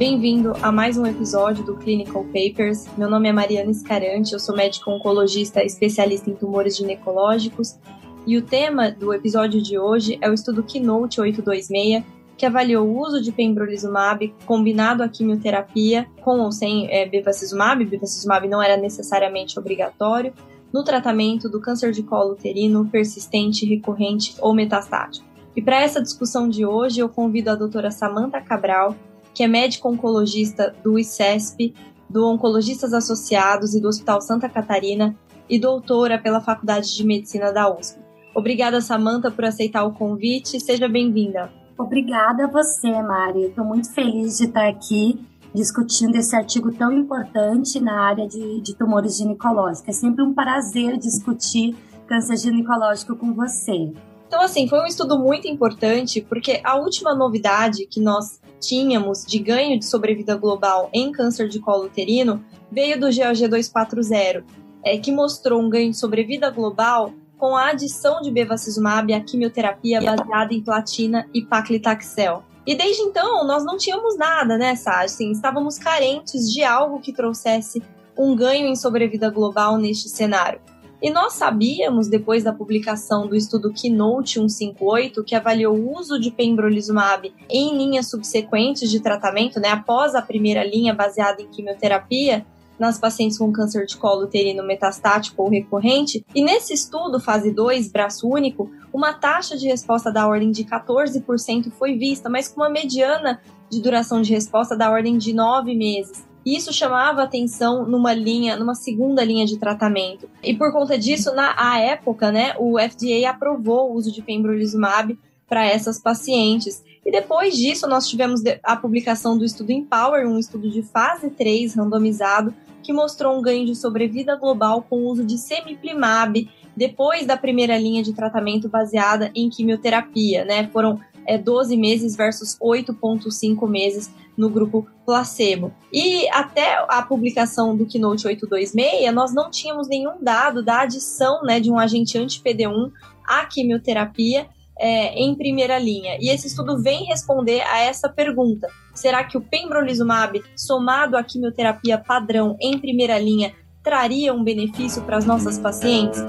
Bem-vindo a mais um episódio do Clinical Papers. Meu nome é Mariana Escarante, eu sou médico oncologista especialista em tumores ginecológicos e o tema do episódio de hoje é o estudo Keynote 826, que avaliou o uso de pembrolizumab combinado à quimioterapia com ou sem é, bevacizumab, bevacizumab não era necessariamente obrigatório, no tratamento do câncer de colo uterino persistente, recorrente ou metastático. E para essa discussão de hoje, eu convido a doutora Samantha Cabral, que é médico oncologista do ICESP, do Oncologistas Associados e do Hospital Santa Catarina e doutora pela Faculdade de Medicina da USP. Obrigada, Samanta, por aceitar o convite. Seja bem-vinda. Obrigada a você, Mari. Estou muito feliz de estar aqui discutindo esse artigo tão importante na área de, de tumores ginecológicos. É sempre um prazer discutir câncer ginecológico com você. Então, assim, foi um estudo muito importante, porque a última novidade que nós tínhamos de ganho de sobrevida global em câncer de colo uterino veio do GOG 240, é, que mostrou um ganho de sobrevida global com a adição de bevacizumab à quimioterapia baseada em platina e paclitaxel. E desde então, nós não tínhamos nada, né, Sá? Assim, estávamos carentes de algo que trouxesse um ganho em sobrevida global neste cenário. E nós sabíamos, depois da publicação do estudo Keynote 158, que avaliou o uso de pembrolizumab em linhas subsequentes de tratamento, né, após a primeira linha baseada em quimioterapia, nas pacientes com câncer de colo uterino metastático ou recorrente, e nesse estudo, fase 2, braço único, uma taxa de resposta da ordem de 14% foi vista, mas com uma mediana de duração de resposta da ordem de 9 meses. Isso chamava atenção numa linha, numa segunda linha de tratamento. E por conta disso, na época, né, o FDA aprovou o uso de pembrolizumab para essas pacientes. E depois disso, nós tivemos a publicação do estudo Empower, um estudo de fase 3 randomizado, que mostrou um ganho de sobrevida global com o uso de semiplimab depois da primeira linha de tratamento baseada em quimioterapia, né? Foram é, 12 meses versus 8,5 meses no grupo placebo. E até a publicação do Keynote 826, nós não tínhamos nenhum dado da adição né, de um agente anti-PD1 à quimioterapia é, em primeira linha. E esse estudo vem responder a essa pergunta: será que o pembrolizumab, somado à quimioterapia padrão em primeira linha, traria um benefício para as nossas pacientes?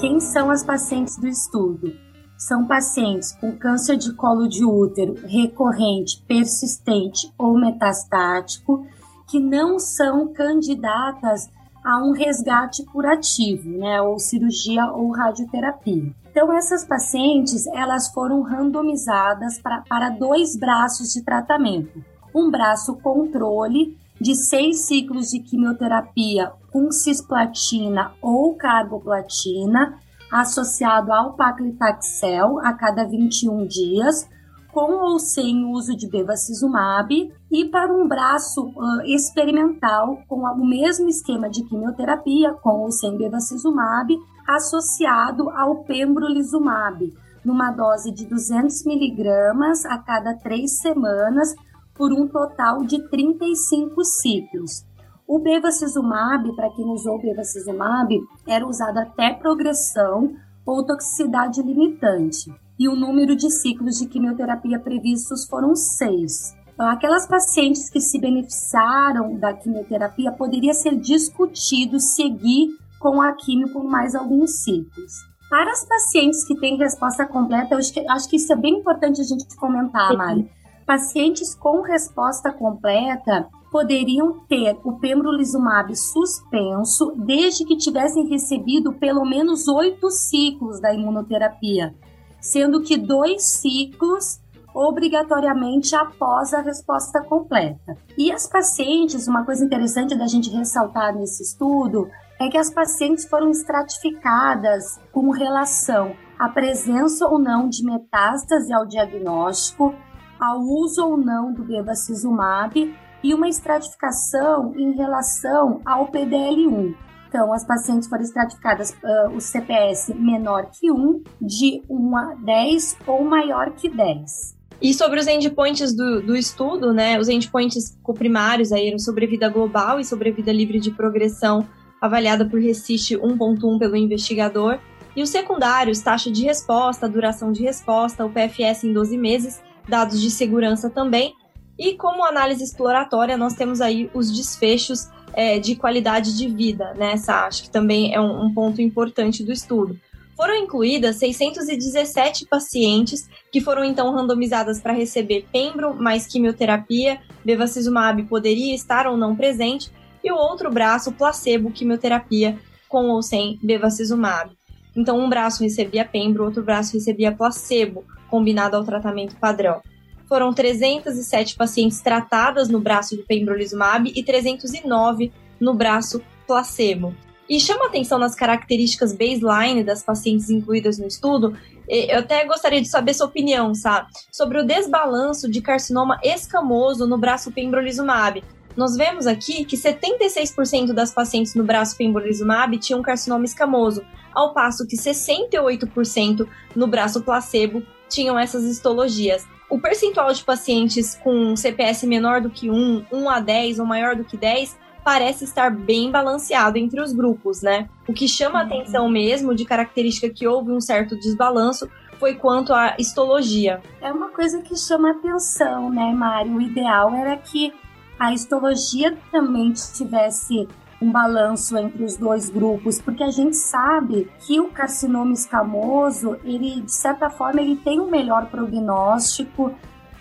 Quem são as pacientes do estudo? São pacientes com câncer de colo de útero recorrente, persistente ou metastático que não são candidatas a um resgate curativo, né, ou cirurgia ou radioterapia. Então essas pacientes elas foram randomizadas pra, para dois braços de tratamento, um braço controle de seis ciclos de quimioterapia com cisplatina ou carboplatina associado ao paclitaxel a cada 21 dias, com ou sem uso de bevacizumab, e para um braço uh, experimental com o mesmo esquema de quimioterapia, com ou sem bevacizumab, associado ao pembrolizumab, numa dose de 200 miligramas a cada três semanas, por um total de 35 ciclos. O bevacizumab, para quem usou o bevacizumab, era usado até progressão ou toxicidade limitante. E o número de ciclos de quimioterapia previstos foram seis. Então, aquelas pacientes que se beneficiaram da quimioterapia poderia ser discutido seguir com a quimio por mais alguns ciclos. Para as pacientes que têm resposta completa, eu acho que, acho que isso é bem importante a gente comentar, Mari. Pacientes com resposta completa, poderiam ter o pembrolizumab suspenso desde que tivessem recebido pelo menos oito ciclos da imunoterapia, sendo que dois ciclos obrigatoriamente após a resposta completa. E as pacientes, uma coisa interessante da gente ressaltar nesse estudo é que as pacientes foram estratificadas com relação à presença ou não de metástase ao diagnóstico, ao uso ou não do bevacizumab e uma estratificação em relação ao PDL1. Então, as pacientes foram estratificadas uh, o CPS menor que 1, de 1 a 10 ou maior que 10. E sobre os endpoints do, do estudo, né, os endpoints coprimários aí eram sobrevida global e sobrevida livre de progressão, avaliada por RECIST 1.1 pelo investigador, e os secundários, taxa de resposta, duração de resposta, o PFS em 12 meses, dados de segurança também, e como análise exploratória, nós temos aí os desfechos é, de qualidade de vida, né, Sá? Acho que também é um, um ponto importante do estudo. Foram incluídas 617 pacientes que foram então randomizadas para receber pembro mais quimioterapia, bevacizumab poderia estar ou não presente, e o outro braço placebo quimioterapia com ou sem bevacizumab. Então um braço recebia pembro, outro braço recebia placebo, combinado ao tratamento padrão. Foram 307 pacientes tratadas no braço do pembrolizumab e 309 no braço placebo. E chama atenção nas características baseline das pacientes incluídas no estudo. Eu até gostaria de saber sua opinião, sabe? Sobre o desbalanço de carcinoma escamoso no braço pembrolizumab. Nós vemos aqui que 76% das pacientes no braço pembrolizumab tinham carcinoma escamoso, ao passo que 68% no braço placebo tinham essas histologias. O percentual de pacientes com CPS menor do que 1, 1 a 10 ou maior do que 10 parece estar bem balanceado entre os grupos, né? O que chama atenção mesmo de característica que houve um certo desbalanço foi quanto à histologia. É uma coisa que chama atenção, né, Mário? O ideal era que a histologia também tivesse um balanço entre os dois grupos, porque a gente sabe que o carcinoma escamoso, ele de certa forma ele tem um melhor prognóstico,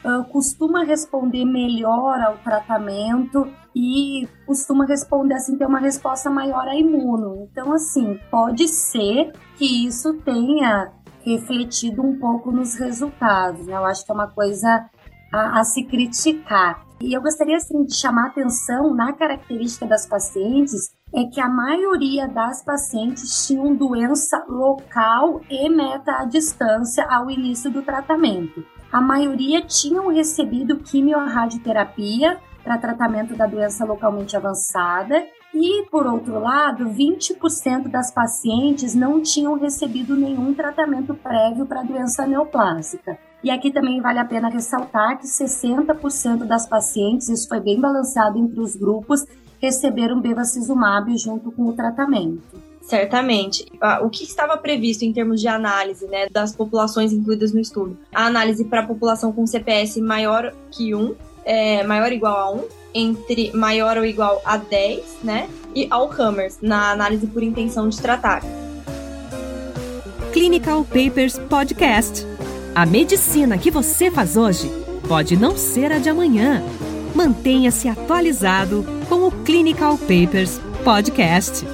uh, costuma responder melhor ao tratamento e costuma responder assim, ter uma resposta maior a imuno. Então, assim, pode ser que isso tenha refletido um pouco nos resultados. Né? Eu acho que é uma coisa a, a se criticar. E eu gostaria assim, de chamar atenção na característica das pacientes é que a maioria das pacientes tinham doença local e meta à distância ao início do tratamento. A maioria tinham recebido quimiorradioterapia para tratamento da doença localmente avançada e, por outro lado, 20% das pacientes não tinham recebido nenhum tratamento prévio para doença neoplásica. E aqui também vale a pena ressaltar que 60% das pacientes, isso foi bem balanceado entre os grupos, receberam bevacizumab junto com o tratamento. Certamente. O que estava previsto em termos de análise né, das populações incluídas no estudo? A análise para a população com CPS maior que 1, é, maior ou igual a 1, entre maior ou igual a 10, né? E Alzheimer's, na análise por intenção de tratar. Clinical Papers Podcast. A medicina que você faz hoje pode não ser a de amanhã. Mantenha-se atualizado com o Clinical Papers Podcast.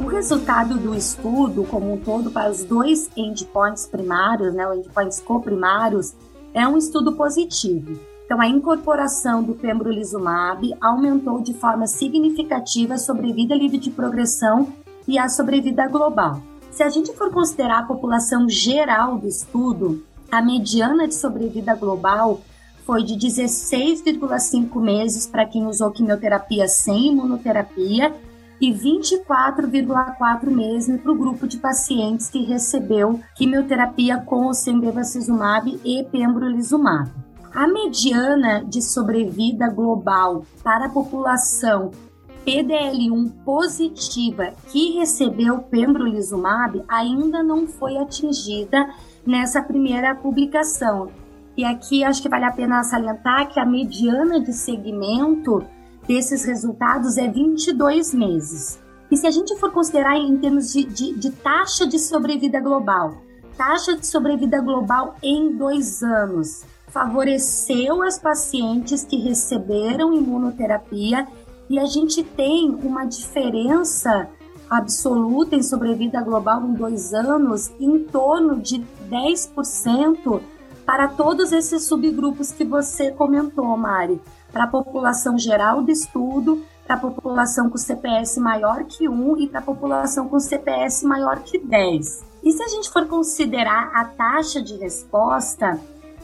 O resultado do estudo, como um todo, para os dois endpoints primários, né, endpoints coprimários, é um estudo positivo. Então, a incorporação do pembrolizumab aumentou de forma significativa a sobrevida livre de progressão e a sobrevida global. Se a gente for considerar a população geral do estudo, a mediana de sobrevida global foi de 16,5 meses para quem usou quimioterapia sem imunoterapia e 24,4 meses para o grupo de pacientes que recebeu quimioterapia com ou sem bevacizumab e pembrolizumab. A mediana de sobrevida global para a população PDL1 positiva que recebeu pembrolizumab ainda não foi atingida nessa primeira publicação. E aqui acho que vale a pena salientar que a mediana de segmento desses resultados é 22 meses. E se a gente for considerar em termos de, de, de taxa de sobrevida global, taxa de sobrevida global em dois anos favoreceu as pacientes que receberam imunoterapia e a gente tem uma diferença absoluta em sobrevida global em dois anos em torno de 10% para todos esses subgrupos que você comentou, Mari para a população geral do estudo, para a população com CPS maior que 1 e para a população com CPS maior que 10. E se a gente for considerar a taxa de resposta,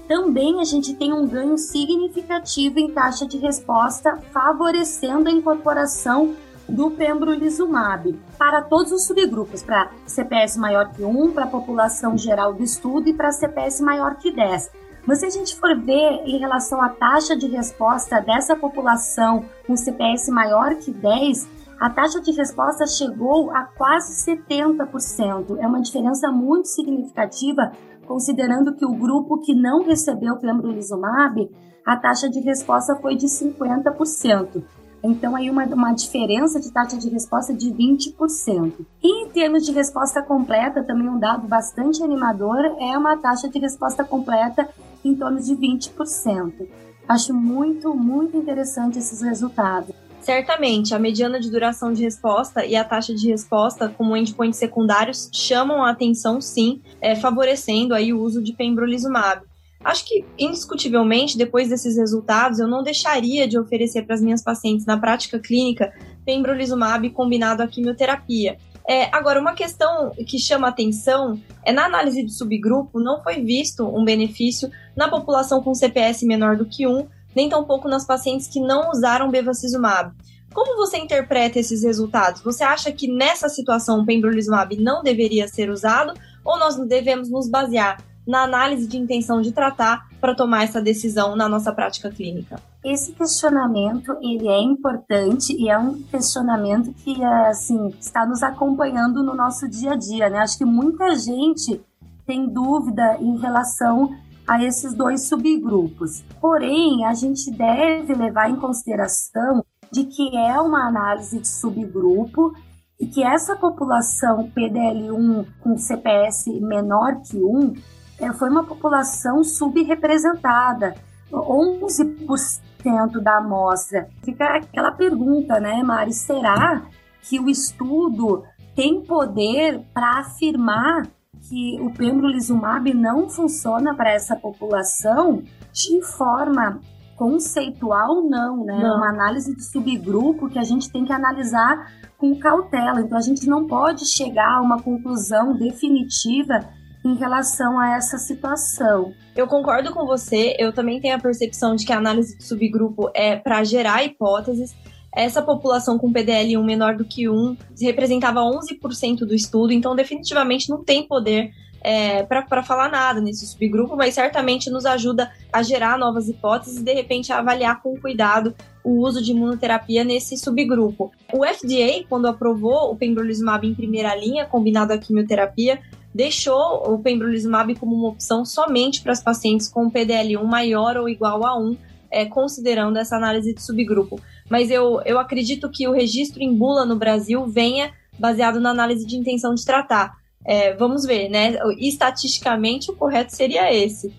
também a gente tem um ganho significativo em taxa de resposta, favorecendo a incorporação do pembrolizumab para todos os subgrupos, para CPS maior que 1, para a população geral do estudo e para CPS maior que 10. Mas se a gente for ver em relação à taxa de resposta dessa população com CPS maior que 10, a taxa de resposta chegou a quase 70%. É uma diferença muito significativa, considerando que o grupo que não recebeu pembrolizumab, a taxa de resposta foi de 50%. Então, aí uma, uma diferença de taxa de resposta de 20%. E em termos de resposta completa, também um dado bastante animador é uma taxa de resposta completa em torno de 20%. Acho muito, muito interessante esses resultados. Certamente, a mediana de duração de resposta e a taxa de resposta como endpoints secundários chamam a atenção, sim, é, favorecendo aí o uso de pembrolizumab. Acho que, indiscutivelmente, depois desses resultados, eu não deixaria de oferecer para as minhas pacientes na prática clínica pembrolizumab combinado à quimioterapia. É, agora, uma questão que chama atenção é na análise de subgrupo não foi visto um benefício na população com CPS menor do que 1, nem tampouco nas pacientes que não usaram bevacizumab. Como você interpreta esses resultados? Você acha que nessa situação o pembrolizumab não deveria ser usado ou nós devemos nos basear na análise de intenção de tratar para tomar essa decisão na nossa prática clínica? Esse questionamento ele é importante e é um questionamento que assim está nos acompanhando no nosso dia a dia, né? Acho que muita gente tem dúvida em relação a esses dois subgrupos. Porém, a gente deve levar em consideração de que é uma análise de subgrupo e que essa população PDL1 com CPS menor que 1 é, foi uma população subrepresentada, 11% da amostra. Fica aquela pergunta, né, Mari? Será que o estudo tem poder para afirmar que o pembrolizumab não funciona para essa população de forma conceitual não, né? Não. Uma análise de subgrupo que a gente tem que analisar com cautela. Então a gente não pode chegar a uma conclusão definitiva em relação a essa situação. Eu concordo com você, eu também tenho a percepção de que a análise de subgrupo é para gerar hipóteses. Essa população com PDL1 menor do que 1 representava 11% do estudo, então definitivamente não tem poder é, para falar nada nesse subgrupo, mas certamente nos ajuda a gerar novas hipóteses e de repente a avaliar com cuidado o uso de imunoterapia nesse subgrupo. O FDA, quando aprovou o pembrolizumab em primeira linha, combinado à quimioterapia, deixou o pembrolizumab como uma opção somente para as pacientes com PDL1 maior ou igual a 1, é, considerando essa análise de subgrupo. Mas eu, eu acredito que o registro em bula no Brasil venha baseado na análise de intenção de tratar. É, vamos ver, né? Estatisticamente, o correto seria esse.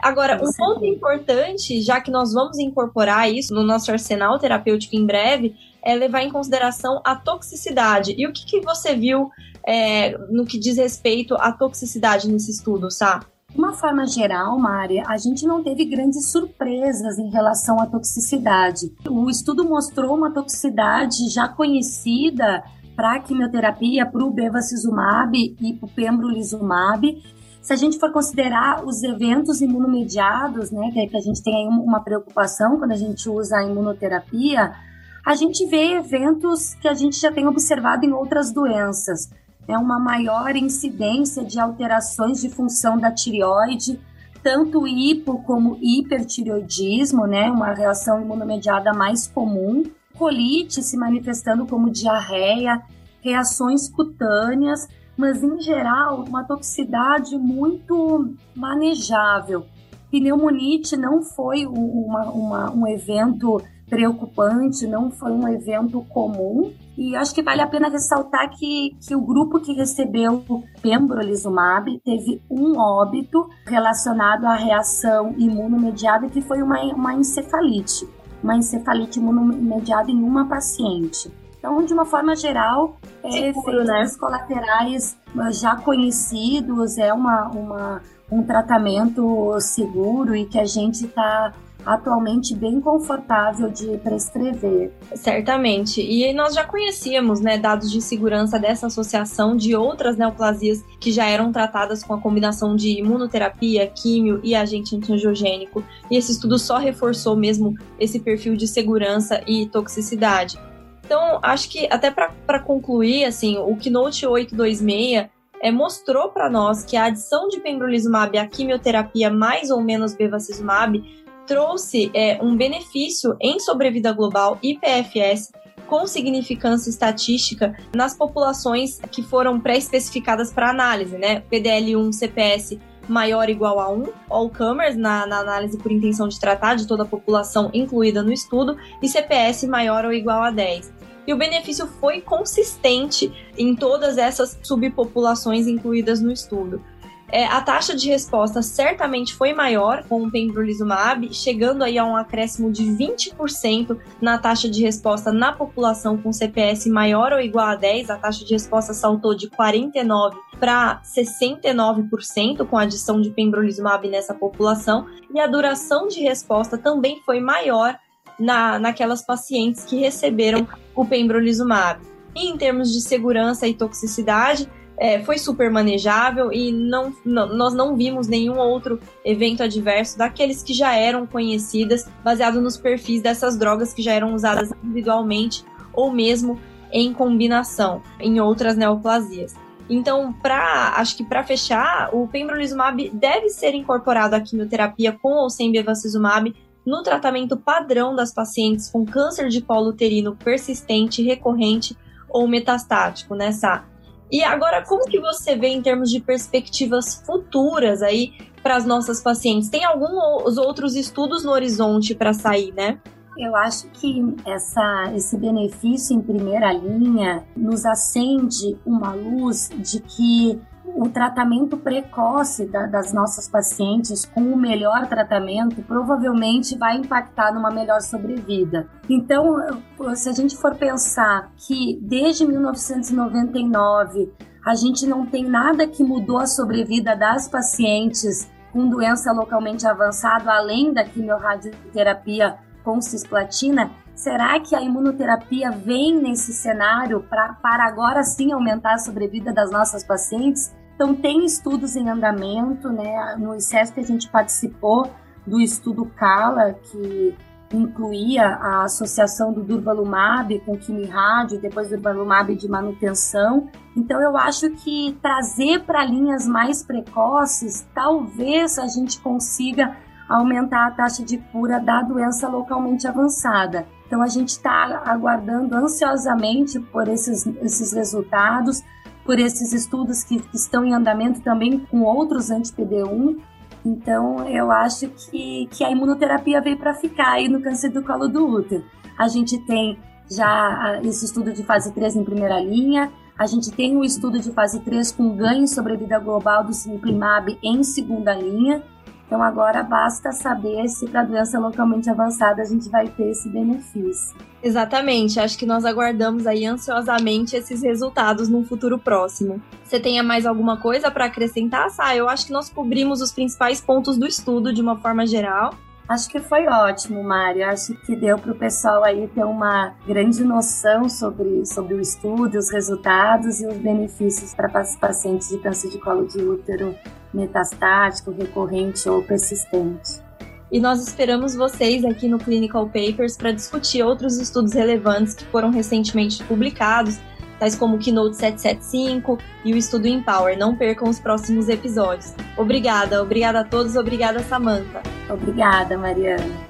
Agora, um ponto importante, já que nós vamos incorporar isso no nosso arsenal terapêutico em breve, é levar em consideração a toxicidade. E o que, que você viu é, no que diz respeito à toxicidade nesse estudo, Sá? De uma forma geral, Mária, a gente não teve grandes surpresas em relação à toxicidade. O estudo mostrou uma toxicidade já conhecida para a quimioterapia, para o bevacizumab e para o pembrolizumab. Se a gente for considerar os eventos imunomediados, né, que a gente tem aí uma preocupação quando a gente usa a imunoterapia, a gente vê eventos que a gente já tem observado em outras doenças é uma maior incidência de alterações de função da tireoide, tanto hipo como hipertireoidismo, né, uma reação imunomediada mais comum, colite se manifestando como diarreia, reações cutâneas, mas em geral uma toxicidade muito manejável. Pneumonite não foi uma, uma, um evento preocupante, não foi um evento comum. E acho que vale a pena ressaltar que, que o grupo que recebeu o pembrolizumab teve um óbito relacionado à reação imunomediada, que foi uma, uma encefalite, uma encefalite imunomediada em uma paciente. Então, de uma forma geral, é efeitos né? colaterais já conhecidos, é uma, uma, um tratamento seguro e que a gente está atualmente bem confortável de prescrever. Certamente. E nós já conhecíamos né, dados de segurança dessa associação de outras neoplasias que já eram tratadas com a combinação de imunoterapia, químio e agente antiangiogênico. E esse estudo só reforçou mesmo esse perfil de segurança e toxicidade. Então, acho que até para concluir, assim, o Keynote 826 é, mostrou para nós que a adição de pembrolizumab à quimioterapia mais ou menos bevacizumab trouxe é, um benefício em sobrevida global e PFS com significância estatística nas populações que foram pré-especificadas para análise, né? PDL1 CPS maior ou igual a 1, all comers, na, na, análise por intenção de tratar de toda a população incluída no estudo, e CPS maior ou igual a 10 e o benefício foi consistente em todas essas subpopulações incluídas no estudo. É, a taxa de resposta certamente foi maior com o pembrolizumab, chegando aí a um acréscimo de 20% na taxa de resposta na população com CPS maior ou igual a 10. A taxa de resposta saltou de 49 para 69% com a adição de pembrolizumab nessa população, e a duração de resposta também foi maior na, naquelas pacientes que receberam o pembrolizumab. E em termos de segurança e toxicidade, é, foi super manejável e não, não, nós não vimos nenhum outro evento adverso daqueles que já eram conhecidas, baseado nos perfis dessas drogas que já eram usadas individualmente ou mesmo em combinação em outras neoplasias. Então, para acho que para fechar, o pembrolizumab deve ser incorporado à quimioterapia com ou sem bevacizumab no tratamento padrão das pacientes com câncer de colo uterino persistente, recorrente ou metastático, né, Sá? E agora, como que você vê em termos de perspectivas futuras aí para as nossas pacientes? Tem alguns outros estudos no horizonte para sair, né? Eu acho que essa, esse benefício em primeira linha nos acende uma luz de que o tratamento precoce da, das nossas pacientes com o melhor tratamento provavelmente vai impactar numa melhor sobrevida. Então, se a gente for pensar que desde 1999 a gente não tem nada que mudou a sobrevida das pacientes com doença localmente avançada, além da quimiorradioterapia com cisplatina, será que a imunoterapia vem nesse cenário pra, para agora sim aumentar a sobrevida das nossas pacientes? Então, tem estudos em andamento, né? No ICESP a gente participou do estudo CALA, que incluía a associação do Durvalumab com Quimirádio depois Durvalumab de manutenção. Então, eu acho que trazer para linhas mais precoces, talvez a gente consiga aumentar a taxa de cura da doença localmente avançada. Então, a gente está aguardando ansiosamente por esses, esses resultados por esses estudos que, estão em andamento também com outros anti-PD1. Então, eu acho que, que a imunoterapia veio para ficar aí no câncer do colo do útero. A gente tem já esse estudo de fase 3 em primeira linha, a gente tem o um estudo de fase 3 com ganho sobre a vida global do Cimiplimab em segunda linha, então agora basta saber se para doença localmente avançada a gente vai ter esse benefício. Exatamente, acho que nós aguardamos aí ansiosamente esses resultados num futuro próximo. Você tenha mais alguma coisa para acrescentar, Sá? Eu acho que nós cobrimos os principais pontos do estudo de uma forma geral. Acho que foi ótimo, Mário. Acho que deu para o pessoal aí ter uma grande noção sobre, sobre o estudo, os resultados e os benefícios para pacientes de câncer de colo de útero metastático, recorrente ou persistente. E nós esperamos vocês aqui no Clinical Papers para discutir outros estudos relevantes que foram recentemente publicados, tais como o Keynote 775 e o estudo Empower. Não percam os próximos episódios. Obrigada, obrigada a todos, obrigada Samantha. Obrigada, Mariana.